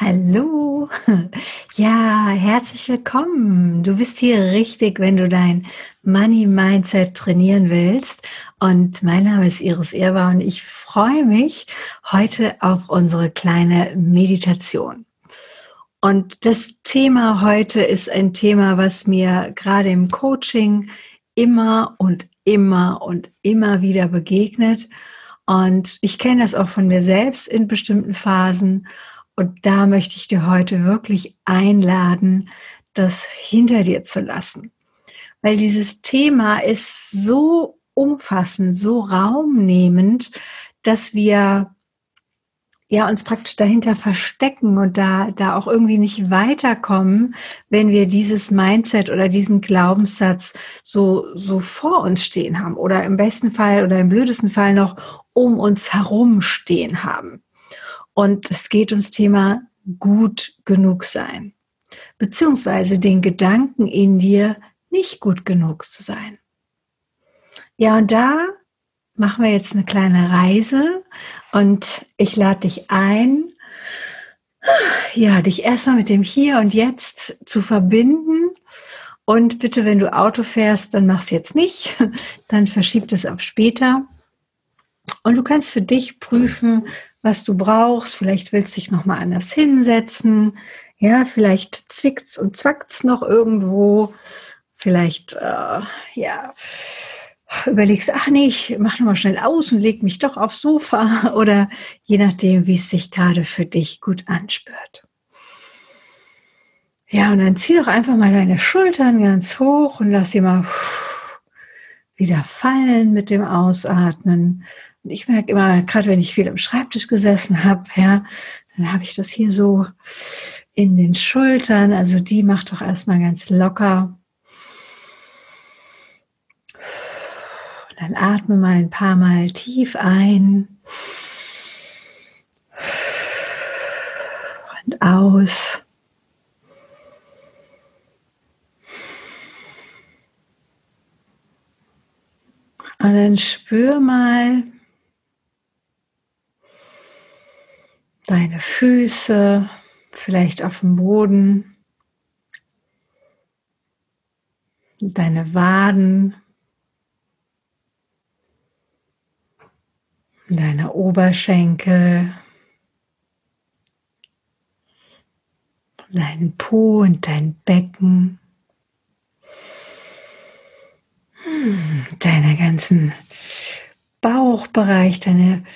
Hallo, ja, herzlich willkommen. Du bist hier richtig, wenn du dein Money Mindset trainieren willst. Und mein Name ist Iris Irber und ich freue mich heute auf unsere kleine Meditation. Und das Thema heute ist ein Thema, was mir gerade im Coaching immer und immer und immer wieder begegnet. Und ich kenne das auch von mir selbst in bestimmten Phasen. Und da möchte ich dir heute wirklich einladen, das hinter dir zu lassen. Weil dieses Thema ist so umfassend, so raumnehmend, dass wir ja uns praktisch dahinter verstecken und da da auch irgendwie nicht weiterkommen, wenn wir dieses Mindset oder diesen Glaubenssatz so so vor uns stehen haben oder im besten Fall oder im blödesten Fall noch um uns herum stehen haben. Und es geht ums Thema gut genug sein, beziehungsweise den Gedanken in dir, nicht gut genug zu sein. Ja, und da machen wir jetzt eine kleine Reise und ich lade dich ein, ja, dich erstmal mit dem Hier und Jetzt zu verbinden. Und bitte, wenn du Auto fährst, dann mach's jetzt nicht, dann verschieb es auf später. Und du kannst für dich prüfen, was du brauchst. Vielleicht willst du dich nochmal anders hinsetzen. Ja, vielleicht zwickt's und zwackt's noch irgendwo. Vielleicht, äh, ja, überlegst, ach nee, ich mach nochmal schnell aus und leg mich doch aufs Sofa oder je nachdem, wie es sich gerade für dich gut anspürt. Ja, und dann zieh doch einfach mal deine Schultern ganz hoch und lass sie mal wieder fallen mit dem Ausatmen. Und ich merke immer, gerade wenn ich viel am Schreibtisch gesessen habe, ja, dann habe ich das hier so in den Schultern. Also die macht doch erstmal ganz locker. Und dann atme mal ein paar Mal tief ein und aus. Und dann spür mal, deine Füße, vielleicht auf dem Boden, deine Waden, deine Oberschenkel, deinen Po und dein Becken, hm, deine ganzen Bauchbereich, deine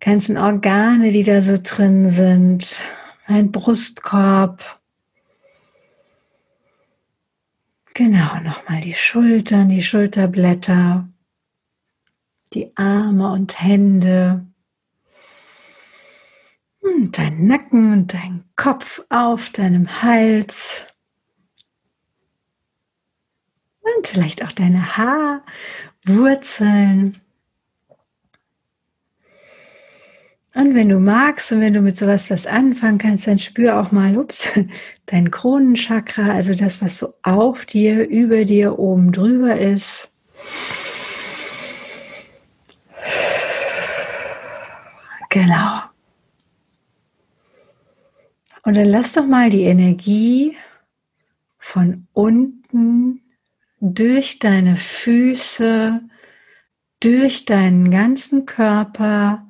ganzen Organe, die da so drin sind, ein Brustkorb. Genau, nochmal die Schultern, die Schulterblätter, die Arme und Hände. Und dein Nacken und dein Kopf auf deinem Hals. Und vielleicht auch deine Haarwurzeln. Und wenn du magst und wenn du mit sowas was anfangen kannst, dann spür auch mal, ups, dein Kronenchakra, also das, was so auf dir, über dir, oben drüber ist. Genau. Und dann lass doch mal die Energie von unten durch deine Füße, durch deinen ganzen Körper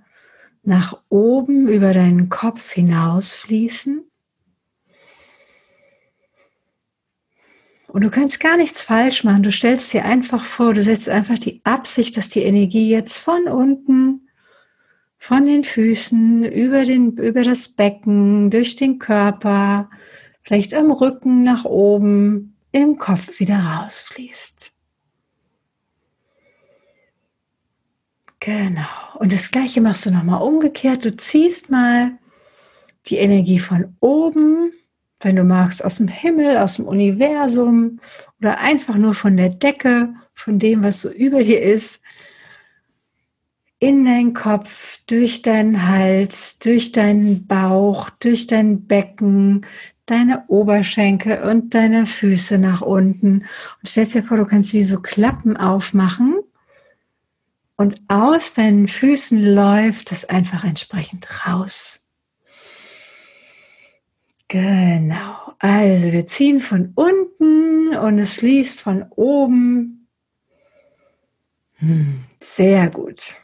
nach oben über deinen Kopf hinausfließen. Und du kannst gar nichts falsch machen. Du stellst dir einfach vor, du setzt einfach die Absicht, dass die Energie jetzt von unten, von den Füßen, über, den, über das Becken, durch den Körper, vielleicht am Rücken nach oben, im Kopf wieder rausfließt. Genau. Und das gleiche machst du nochmal umgekehrt. Du ziehst mal die Energie von oben, wenn du magst, aus dem Himmel, aus dem Universum oder einfach nur von der Decke, von dem, was so über dir ist, in deinen Kopf, durch deinen Hals, durch deinen Bauch, durch dein Becken, deine Oberschenkel und deine Füße nach unten. Und stell dir vor, du kannst wie so Klappen aufmachen und aus deinen Füßen läuft es einfach entsprechend raus. Genau. Also wir ziehen von unten und es fließt von oben. Hm, sehr gut.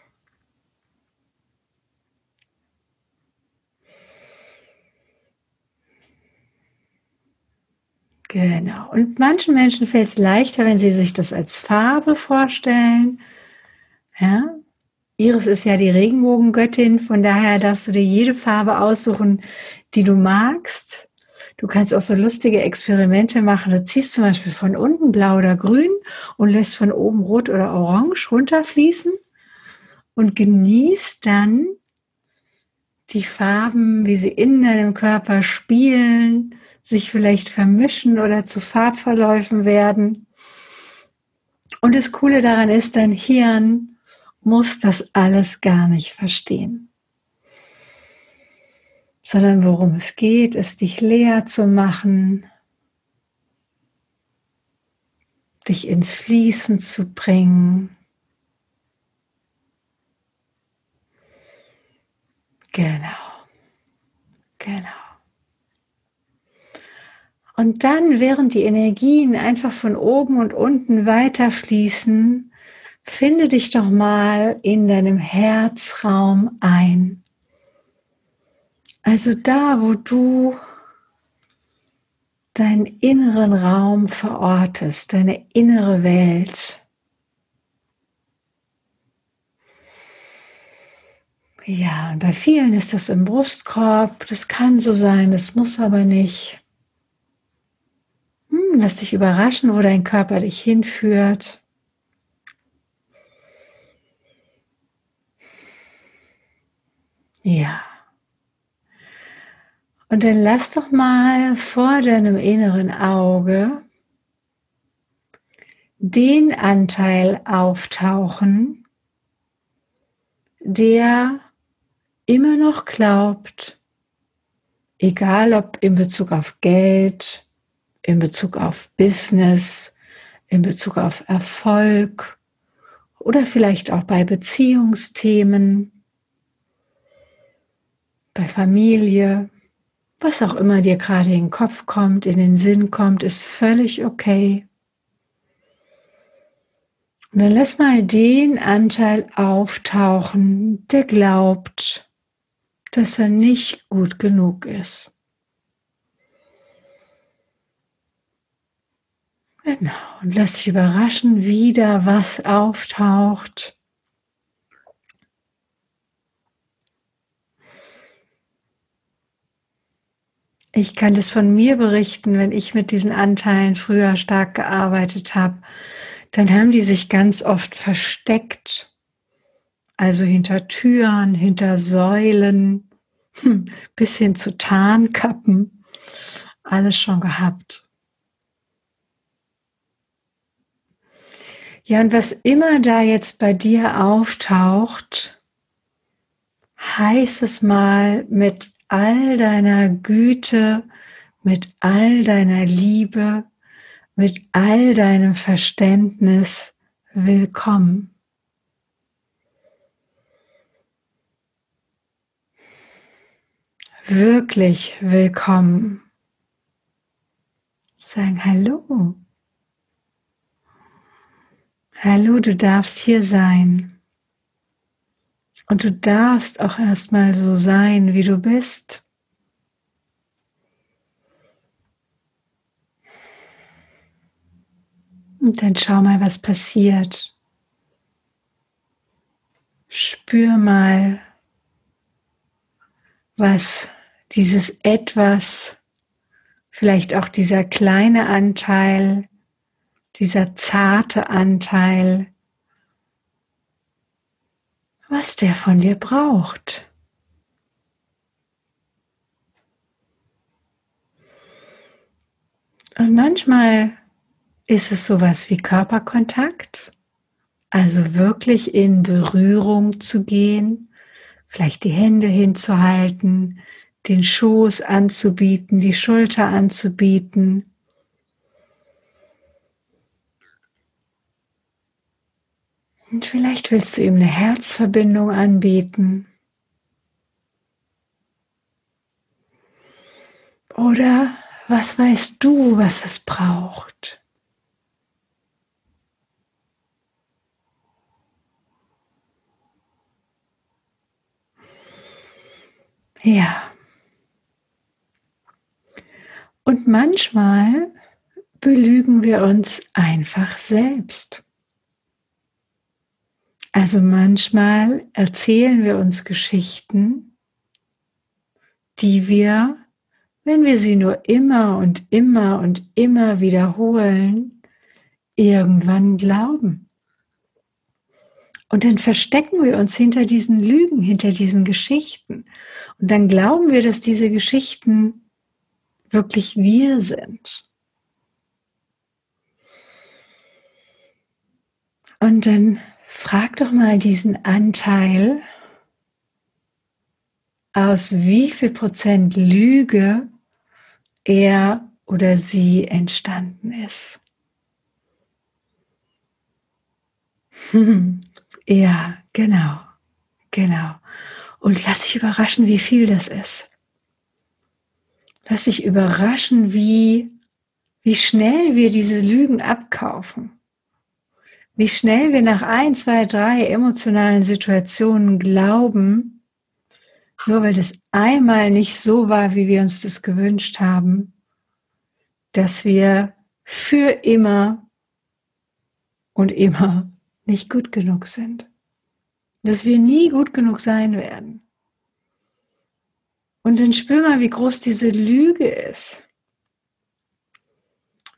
Genau. Und manchen Menschen fällt es leichter, wenn sie sich das als Farbe vorstellen. Ja? Iris ist ja die Regenbogengöttin, von daher darfst du dir jede Farbe aussuchen, die du magst. Du kannst auch so lustige Experimente machen. Du ziehst zum Beispiel von unten blau oder grün und lässt von oben rot oder orange runterfließen und genießt dann die Farben, wie sie in deinem Körper spielen, sich vielleicht vermischen oder zu Farbverläufen werden. Und das Coole daran ist, dein Hirn muss das alles gar nicht verstehen. Sondern worum es geht, ist dich leer zu machen, dich ins Fließen zu bringen. Genau, genau. Und dann, während die Energien einfach von oben und unten weiterfließen, finde dich doch mal in deinem Herzraum ein. Also da, wo du deinen inneren Raum verortest, deine innere Welt. Ja, und bei vielen ist das im Brustkorb, das kann so sein, das muss aber nicht. Hm, lass dich überraschen, wo dein Körper dich hinführt. Ja. Und dann lass doch mal vor deinem inneren Auge den Anteil auftauchen, der immer noch glaubt, egal ob in Bezug auf Geld, in Bezug auf Business, in Bezug auf Erfolg oder vielleicht auch bei Beziehungsthemen, bei Familie, was auch immer dir gerade in den Kopf kommt, in den Sinn kommt, ist völlig okay. Und dann lass mal den Anteil auftauchen, der glaubt, dass er nicht gut genug ist. Genau. Und lass dich überraschen, wie da was auftaucht. Ich kann das von mir berichten, wenn ich mit diesen Anteilen früher stark gearbeitet habe, dann haben die sich ganz oft versteckt. Also hinter Türen, hinter Säulen, hm, bis hin zu Tarnkappen. Alles schon gehabt. Ja, und was immer da jetzt bei dir auftaucht, heiß es mal mit all deiner Güte, mit all deiner Liebe, mit all deinem Verständnis willkommen. Wirklich willkommen. Sagen Hallo. Hallo, du darfst hier sein. Und du darfst auch erstmal so sein, wie du bist. Und dann schau mal, was passiert. Spür mal, was dieses etwas, vielleicht auch dieser kleine Anteil dieser zarte Anteil, was der von dir braucht. Und manchmal ist es sowas wie Körperkontakt, also wirklich in Berührung zu gehen, vielleicht die Hände hinzuhalten, den Schoß anzubieten, die Schulter anzubieten. Und vielleicht willst du ihm eine Herzverbindung anbieten. Oder was weißt du, was es braucht? Ja. Und manchmal belügen wir uns einfach selbst. Also manchmal erzählen wir uns Geschichten, die wir, wenn wir sie nur immer und immer und immer wiederholen, irgendwann glauben. Und dann verstecken wir uns hinter diesen Lügen, hinter diesen Geschichten. Und dann glauben wir, dass diese Geschichten wirklich wir sind. Und dann frag doch mal diesen Anteil, aus wie viel Prozent Lüge er oder sie entstanden ist. ja, genau, genau. Und lass dich überraschen, wie viel das ist. Lass dich überraschen, wie, wie schnell wir diese Lügen abkaufen wie schnell wir nach ein, zwei, drei emotionalen Situationen glauben, nur weil das einmal nicht so war, wie wir uns das gewünscht haben, dass wir für immer und immer nicht gut genug sind. Dass wir nie gut genug sein werden. Und dann spür mal, wie groß diese Lüge ist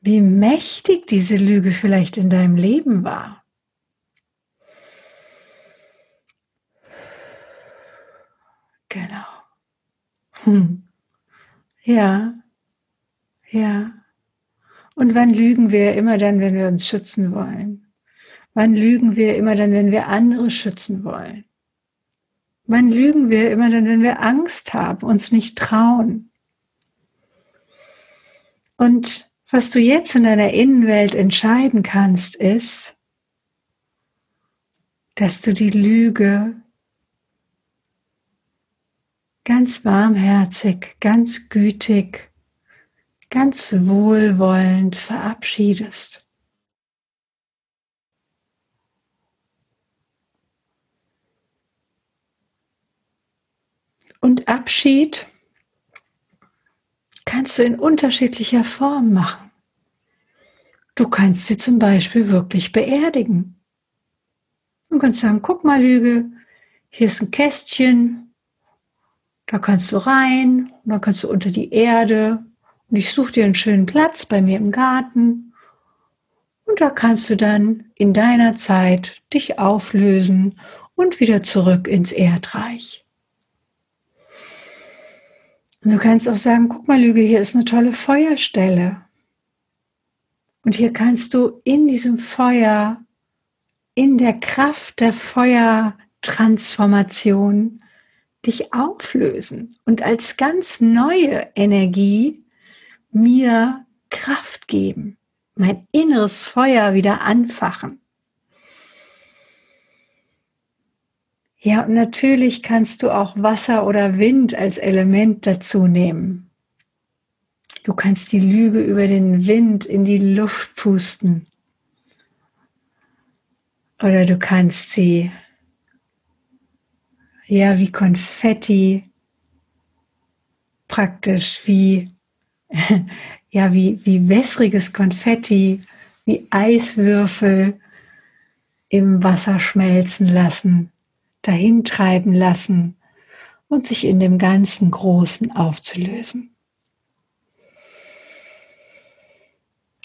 wie mächtig diese Lüge vielleicht in deinem Leben war. Genau. Hm. Ja, ja. Und wann lügen wir immer dann, wenn wir uns schützen wollen? Wann lügen wir immer dann, wenn wir andere schützen wollen? Wann lügen wir immer dann, wenn wir Angst haben, uns nicht trauen? Und was du jetzt in deiner Innenwelt entscheiden kannst, ist, dass du die Lüge ganz warmherzig, ganz gütig, ganz wohlwollend verabschiedest. Und Abschied kannst du in unterschiedlicher Form machen. Du kannst sie zum Beispiel wirklich beerdigen. Du kannst sagen, guck mal, Lüge, hier ist ein Kästchen, da kannst du rein, und dann kannst du unter die Erde und ich suche dir einen schönen Platz bei mir im Garten und da kannst du dann in deiner Zeit dich auflösen und wieder zurück ins Erdreich. Und du kannst auch sagen, guck mal, Lüge, hier ist eine tolle Feuerstelle. Und hier kannst du in diesem Feuer, in der Kraft der Feuertransformation dich auflösen und als ganz neue Energie mir Kraft geben, mein inneres Feuer wieder anfachen. Ja, und natürlich kannst du auch Wasser oder Wind als Element dazu nehmen. Du kannst die Lüge über den Wind in die Luft pusten. Oder du kannst sie, ja, wie Konfetti, praktisch wie, ja, wie, wie wässriges Konfetti, wie Eiswürfel im Wasser schmelzen lassen dahintreiben lassen und sich in dem ganzen Großen aufzulösen.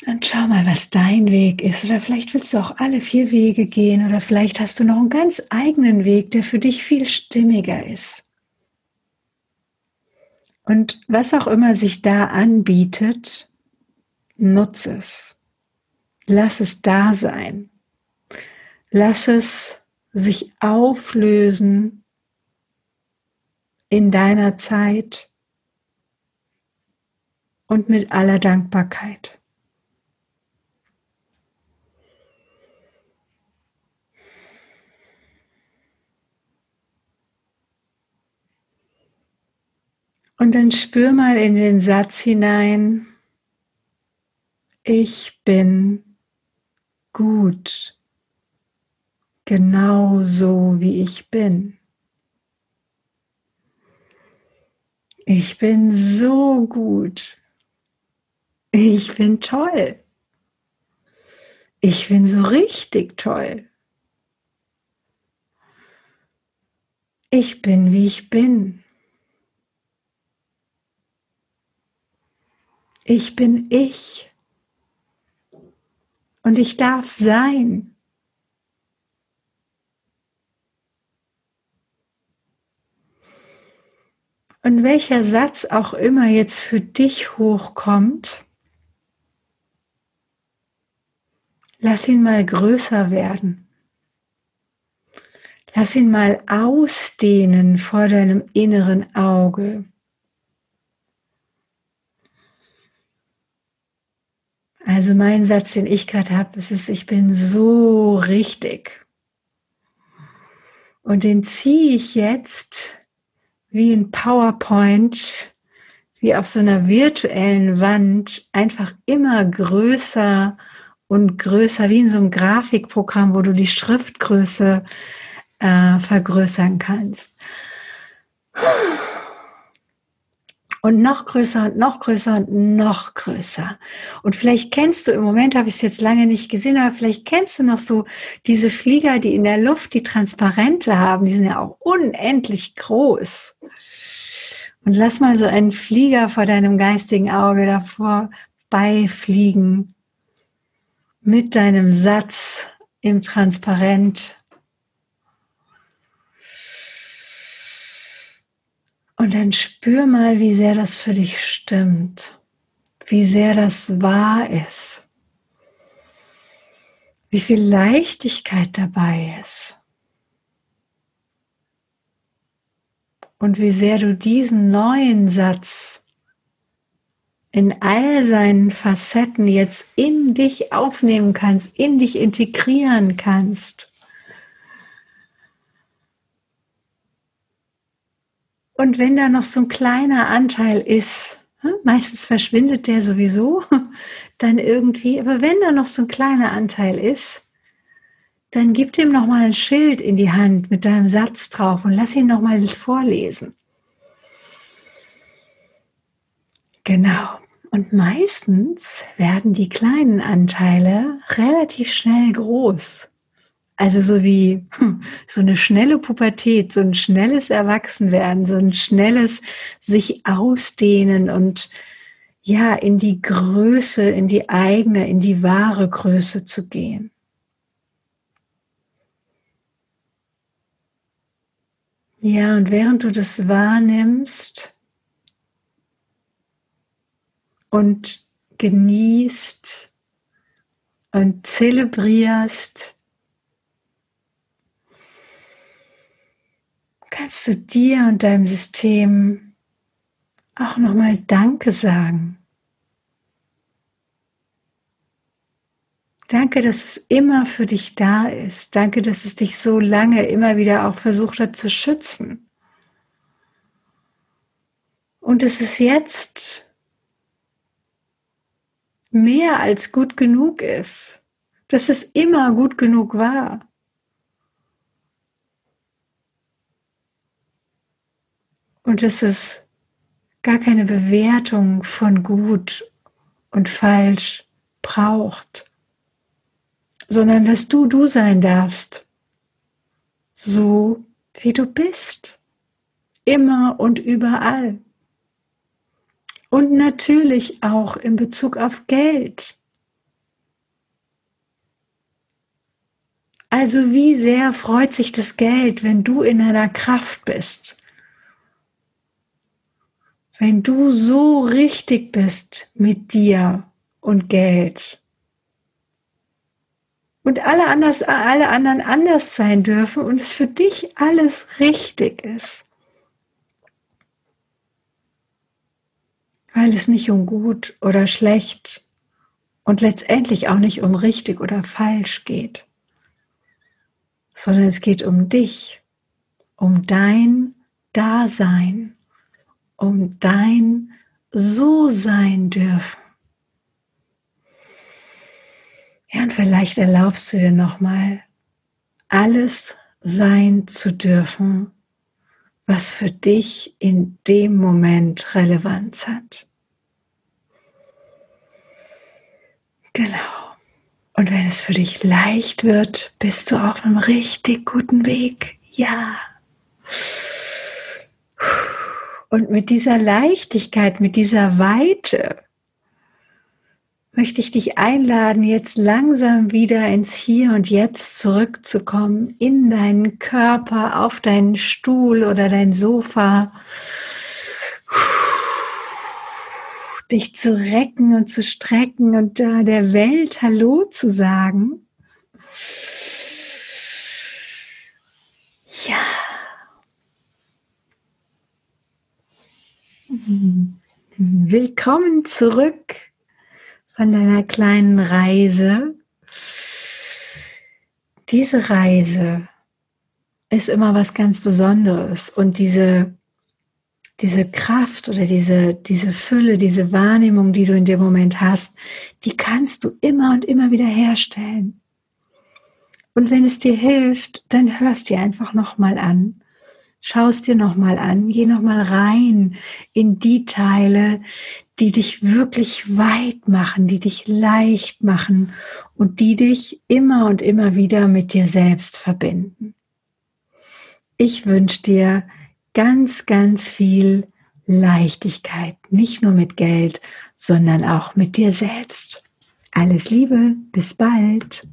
Und schau mal, was dein Weg ist. Oder vielleicht willst du auch alle vier Wege gehen. Oder vielleicht hast du noch einen ganz eigenen Weg, der für dich viel stimmiger ist. Und was auch immer sich da anbietet, nutze es. Lass es da sein. Lass es sich auflösen in deiner Zeit und mit aller Dankbarkeit. Und dann spür mal in den Satz hinein, ich bin gut, genau so wie ich bin. Ich bin so gut. Ich bin toll. Ich bin so richtig toll. Ich bin, wie ich bin. Ich bin ich. Und ich darf sein. Und welcher Satz auch immer jetzt für dich hochkommt, lass ihn mal größer werden. Lass ihn mal ausdehnen vor deinem inneren Auge. Also mein Satz, den ich gerade habe, ist es, ich bin so richtig. Und den ziehe ich jetzt wie ein PowerPoint, wie auf so einer virtuellen Wand, einfach immer größer und größer, wie in so einem Grafikprogramm, wo du die Schriftgröße äh, vergrößern kannst. Und noch größer und noch größer und noch größer. Und vielleicht kennst du, im Moment habe ich es jetzt lange nicht gesehen, aber vielleicht kennst du noch so diese Flieger, die in der Luft die Transparente haben, die sind ja auch unendlich groß. Und lass mal so einen Flieger vor deinem geistigen Auge davor beifliegen mit deinem Satz im Transparent Und dann spür mal, wie sehr das für dich stimmt, wie sehr das wahr ist, wie viel Leichtigkeit dabei ist. Und wie sehr du diesen neuen Satz in all seinen Facetten jetzt in dich aufnehmen kannst, in dich integrieren kannst. Und wenn da noch so ein kleiner Anteil ist, hm, meistens verschwindet der sowieso, dann irgendwie, aber wenn da noch so ein kleiner Anteil ist, dann gib ihm noch mal ein Schild in die Hand mit deinem Satz drauf und lass ihn noch mal vorlesen. Genau. Und meistens werden die kleinen Anteile relativ schnell groß. Also so wie hm, so eine schnelle Pubertät, so ein schnelles Erwachsenwerden, so ein schnelles sich ausdehnen und ja, in die Größe, in die eigene, in die wahre Größe zu gehen. Ja, und während du das wahrnimmst und genießt und zelebrierst, kannst du dir und deinem System auch nochmal Danke sagen. Danke, dass es immer für dich da ist. Danke, dass es dich so lange immer wieder auch versucht hat zu schützen. Und dass es jetzt mehr als gut genug ist. Dass es immer gut genug war. Und dass es gar keine Bewertung von gut und falsch braucht, sondern dass du du sein darfst, so wie du bist, immer und überall. Und natürlich auch in Bezug auf Geld. Also wie sehr freut sich das Geld, wenn du in deiner Kraft bist wenn du so richtig bist mit dir und Geld und alle, anders, alle anderen anders sein dürfen und es für dich alles richtig ist, weil es nicht um gut oder schlecht und letztendlich auch nicht um richtig oder falsch geht, sondern es geht um dich, um dein Dasein um dein So sein dürfen. Ja, und vielleicht erlaubst du dir nochmal, alles sein zu dürfen, was für dich in dem Moment Relevanz hat. Genau. Und wenn es für dich leicht wird, bist du auf einem richtig guten Weg. Ja. Und mit dieser Leichtigkeit, mit dieser Weite, möchte ich dich einladen, jetzt langsam wieder ins Hier und Jetzt zurückzukommen, in deinen Körper, auf deinen Stuhl oder dein Sofa. Dich zu recken und zu strecken und da der Welt Hallo zu sagen. Ja. Willkommen zurück von deiner kleinen Reise. Diese Reise ist immer was ganz Besonderes und diese, diese Kraft oder diese, diese Fülle, diese Wahrnehmung, die du in dem Moment hast, die kannst du immer und immer wieder herstellen. Und wenn es dir hilft, dann hörst dir einfach nochmal an Schaust dir nochmal an, geh nochmal rein in die Teile, die dich wirklich weit machen, die dich leicht machen und die dich immer und immer wieder mit dir selbst verbinden. Ich wünsche dir ganz, ganz viel Leichtigkeit, nicht nur mit Geld, sondern auch mit dir selbst. Alles Liebe, bis bald.